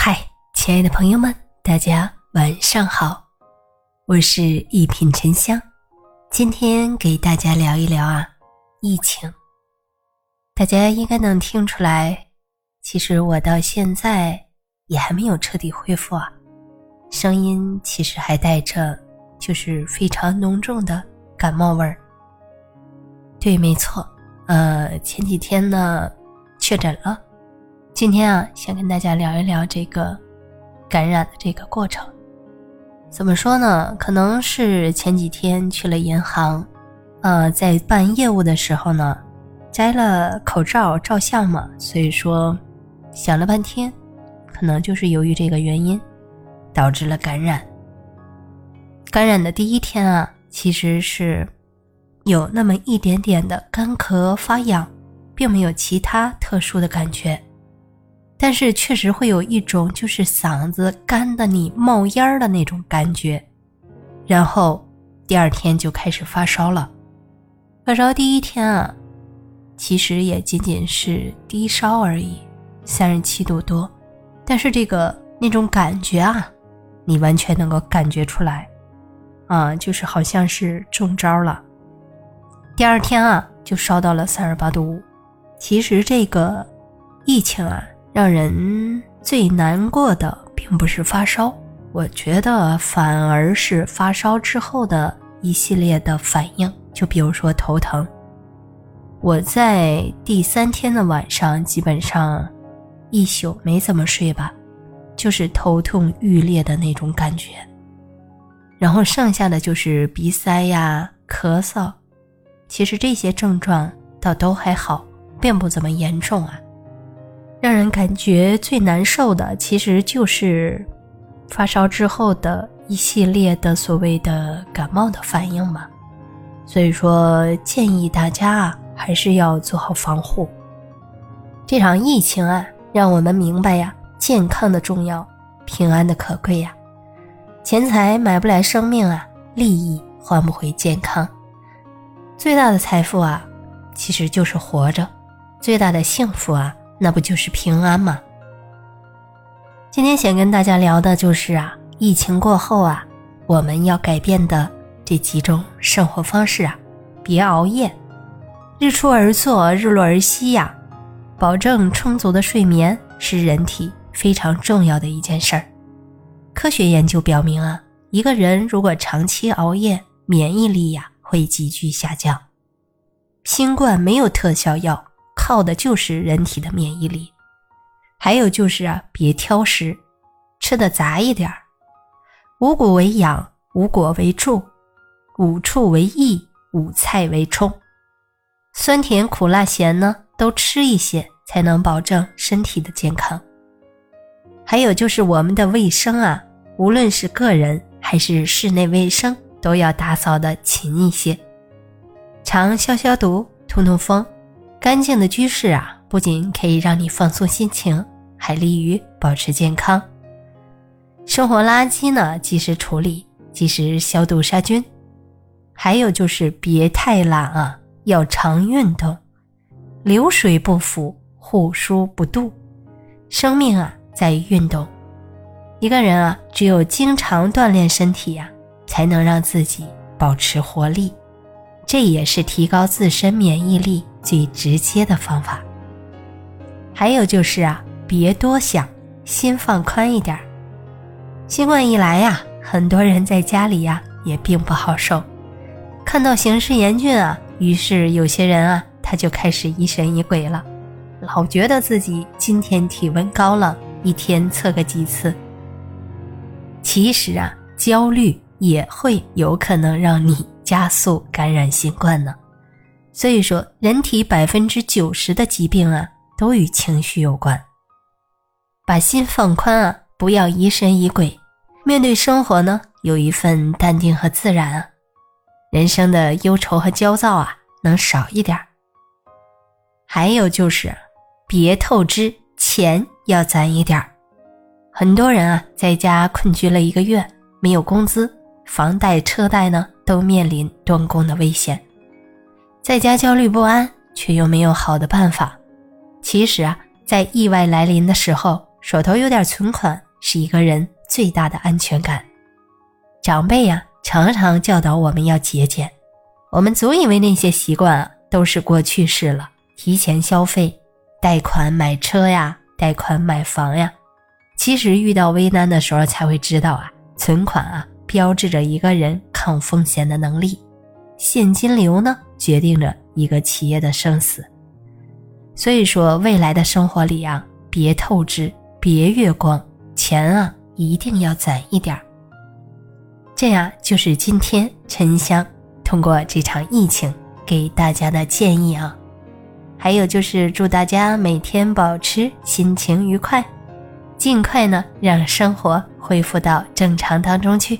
嗨，亲爱的朋友们，大家晚上好，我是一品沉香，今天给大家聊一聊啊，疫情。大家应该能听出来，其实我到现在也还没有彻底恢复啊，声音其实还带着就是非常浓重的感冒味儿。对，没错，呃，前几天呢确诊了。今天啊，想跟大家聊一聊这个感染的这个过程。怎么说呢？可能是前几天去了银行，呃，在办业务的时候呢，摘了口罩照相嘛，所以说想了半天，可能就是由于这个原因导致了感染。感染的第一天啊，其实是有那么一点点的干咳发痒，并没有其他特殊的感觉。但是确实会有一种就是嗓子干的你冒烟的那种感觉，然后第二天就开始发烧了。发烧第一天啊，其实也仅仅是低烧而已，三十七度多。但是这个那种感觉啊，你完全能够感觉出来，啊，就是好像是中招了。第二天啊，就烧到了三十八度五。其实这个疫情啊。让人最难过的并不是发烧，我觉得反而是发烧之后的一系列的反应。就比如说头疼，我在第三天的晚上基本上一宿没怎么睡吧，就是头痛欲裂的那种感觉。然后剩下的就是鼻塞呀、咳嗽，其实这些症状倒都还好，并不怎么严重啊。让人感觉最难受的，其实就是发烧之后的一系列的所谓的感冒的反应嘛。所以说，建议大家啊，还是要做好防护。这场疫情啊，让我们明白呀，健康的重要，平安的可贵呀。钱财买不来生命啊，利益换不回健康。最大的财富啊，其实就是活着；最大的幸福啊。那不就是平安吗？今天想跟大家聊的就是啊，疫情过后啊，我们要改变的这几种生活方式啊，别熬夜，日出而作，日落而息呀，保证充足的睡眠是人体非常重要的一件事儿。科学研究表明啊，一个人如果长期熬夜，免疫力呀会急剧下降。新冠没有特效药。靠的就是人体的免疫力，还有就是啊，别挑食，吃的杂一点儿，五谷为养，五果为助，五畜为益，五菜为充，酸甜苦辣咸呢都吃一些，才能保证身体的健康。还有就是我们的卫生啊，无论是个人还是室内卫生，都要打扫的勤一些，常消消毒，通通风。干净的居室啊，不仅可以让你放松心情，还利于保持健康。生活垃圾呢，及时处理，及时消毒杀菌。还有就是别太懒啊，要常运动。流水不腐，户枢不蠹。生命啊，在于运动。一个人啊，只有经常锻炼身体呀，才能让自己保持活力。这也是提高自身免疫力。最直接的方法。还有就是啊，别多想，心放宽一点。新冠一来呀，很多人在家里呀也并不好受。看到形势严峻啊，于是有些人啊，他就开始疑神疑鬼了，老觉得自己今天体温高了，一天测个几次。其实啊，焦虑也会有可能让你加速感染新冠呢。所以说，人体百分之九十的疾病啊，都与情绪有关。把心放宽啊，不要疑神疑鬼，面对生活呢，有一份淡定和自然啊，人生的忧愁和焦躁啊，能少一点还有就是，别透支，钱要攒一点儿很多人啊，在家困居了一个月，没有工资，房贷车贷呢，都面临断供的危险。在家焦虑不安，却又没有好的办法。其实啊，在意外来临的时候，手头有点存款是一个人最大的安全感。长辈呀，常常教导我们要节俭，我们总以为那些习惯啊都是过去式了，提前消费、贷款买车呀、贷款买房呀。其实遇到危难的时候才会知道啊，存款啊标志着一个人抗风险的能力，现金流呢决定着一个企业的生死。所以说，未来的生活里啊，别透支，别月光，钱啊一定要攒一点儿。这样就是今天沉香通过这场疫情给大家的建议啊。还有就是祝大家每天保持心情愉快，尽快呢让生活恢复到正常当中去。